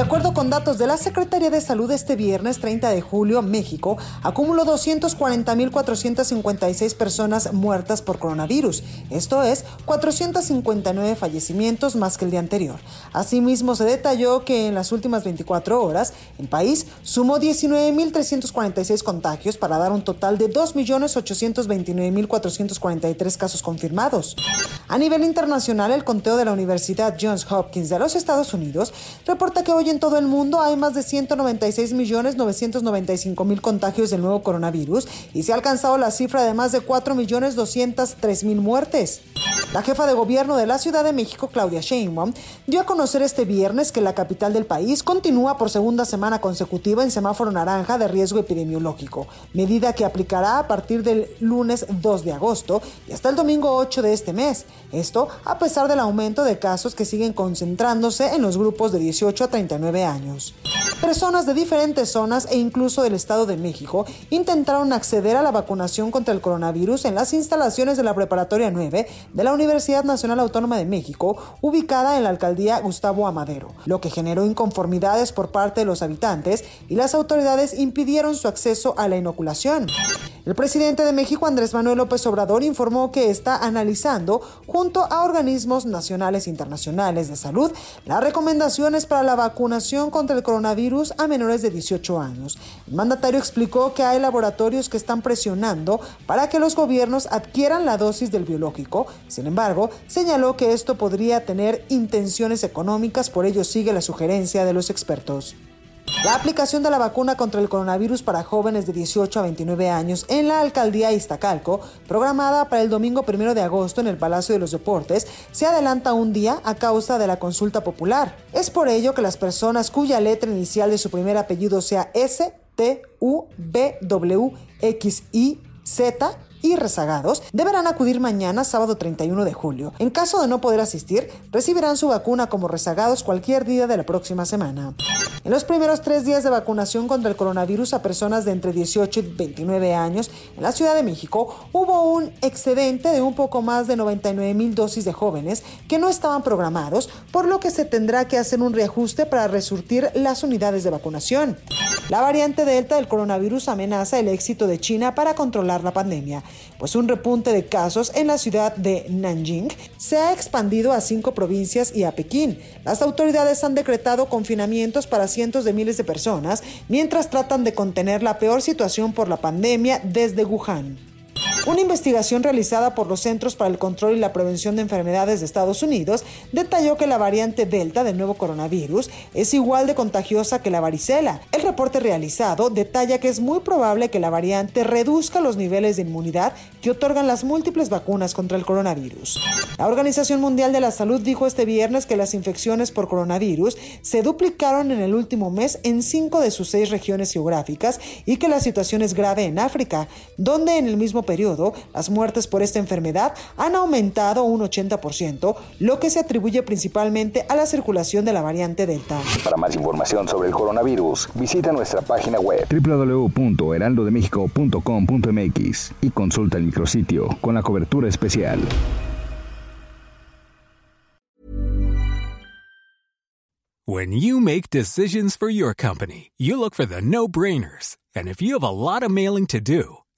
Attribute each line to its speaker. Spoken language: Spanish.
Speaker 1: De acuerdo con datos de la Secretaría de Salud, este viernes 30 de julio, México acumuló 240.456 personas muertas por coronavirus. Esto es 459 fallecimientos más que el día anterior. Asimismo, se detalló que en las últimas 24 horas, el país sumó 19.346 contagios para dar un total de 2.829.443 casos confirmados. A nivel internacional, el conteo de la Universidad Johns Hopkins de los Estados Unidos reporta que hoy en todo el mundo hay más de 196 millones 995 mil contagios del nuevo coronavirus y se ha alcanzado la cifra de más de 4 millones 203 mil muertes. La jefa de gobierno de la Ciudad de México, Claudia Sheinbaum, dio a conocer este viernes que la capital del país continúa por segunda semana consecutiva en semáforo naranja de riesgo epidemiológico, medida que aplicará a partir del lunes 2 de agosto y hasta el domingo 8 de este mes. Esto a pesar del aumento de casos que siguen concentrándose en los grupos de 18 a 39 años. Personas de diferentes zonas e incluso del Estado de México intentaron acceder a la vacunación contra el coronavirus en las instalaciones de la Preparatoria 9 de la Universidad Nacional Autónoma de México, ubicada en la alcaldía Gustavo Amadero, lo que generó inconformidades por parte de los habitantes y las autoridades impidieron su acceso a la inoculación. El presidente de México, Andrés Manuel López Obrador, informó que está analizando, junto a organismos nacionales e internacionales de salud, las recomendaciones para la vacunación contra el coronavirus a menores de 18 años. El mandatario explicó que hay laboratorios que están presionando para que los gobiernos adquieran la dosis del biológico. Sin embargo, señaló que esto podría tener intenciones económicas, por ello sigue la sugerencia de los expertos. La aplicación de la vacuna contra el coronavirus para jóvenes de 18 a 29 años en la alcaldía Iztacalco, programada para el domingo 1 de agosto en el Palacio de los Deportes, se adelanta un día a causa de la consulta popular. Es por ello que las personas cuya letra inicial de su primer apellido sea S, T, U, B, W, X, Y, Z, y rezagados deberán acudir mañana, sábado 31 de julio. En caso de no poder asistir, recibirán su vacuna como rezagados cualquier día de la próxima semana. En los primeros tres días de vacunación contra el coronavirus a personas de entre 18 y 29 años en la Ciudad de México, hubo un excedente de un poco más de 99 mil dosis de jóvenes que no estaban programados, por lo que se tendrá que hacer un reajuste para resurtir las unidades de vacunación. La variante Delta del coronavirus amenaza el éxito de China para controlar la pandemia, pues un repunte de casos en la ciudad de Nanjing se ha expandido a cinco provincias y a Pekín. Las autoridades han decretado confinamientos para cientos de miles de personas mientras tratan de contener la peor situación por la pandemia desde Wuhan. Una investigación realizada por los Centros para el Control y la Prevención de Enfermedades de Estados Unidos detalló que la variante Delta del nuevo coronavirus es igual de contagiosa que la varicela. El reporte realizado detalla que es muy probable que la variante reduzca los niveles de inmunidad que otorgan las múltiples vacunas contra el coronavirus. La Organización Mundial de la Salud dijo este viernes que las infecciones por coronavirus se duplicaron en el último mes en cinco de sus seis regiones geográficas y que la situación es grave en África, donde en el mismo periodo las muertes por esta enfermedad han aumentado un 80%, lo que se atribuye principalmente a la circulación de la variante Delta.
Speaker 2: Para más información sobre el coronavirus, visita nuestra página web www.heraldodemexico.com.mx y consulta el micrositio con la cobertura especial.
Speaker 3: When you make decisions for your company, you look for the no-brainers. And if you have a lot of mailing to do,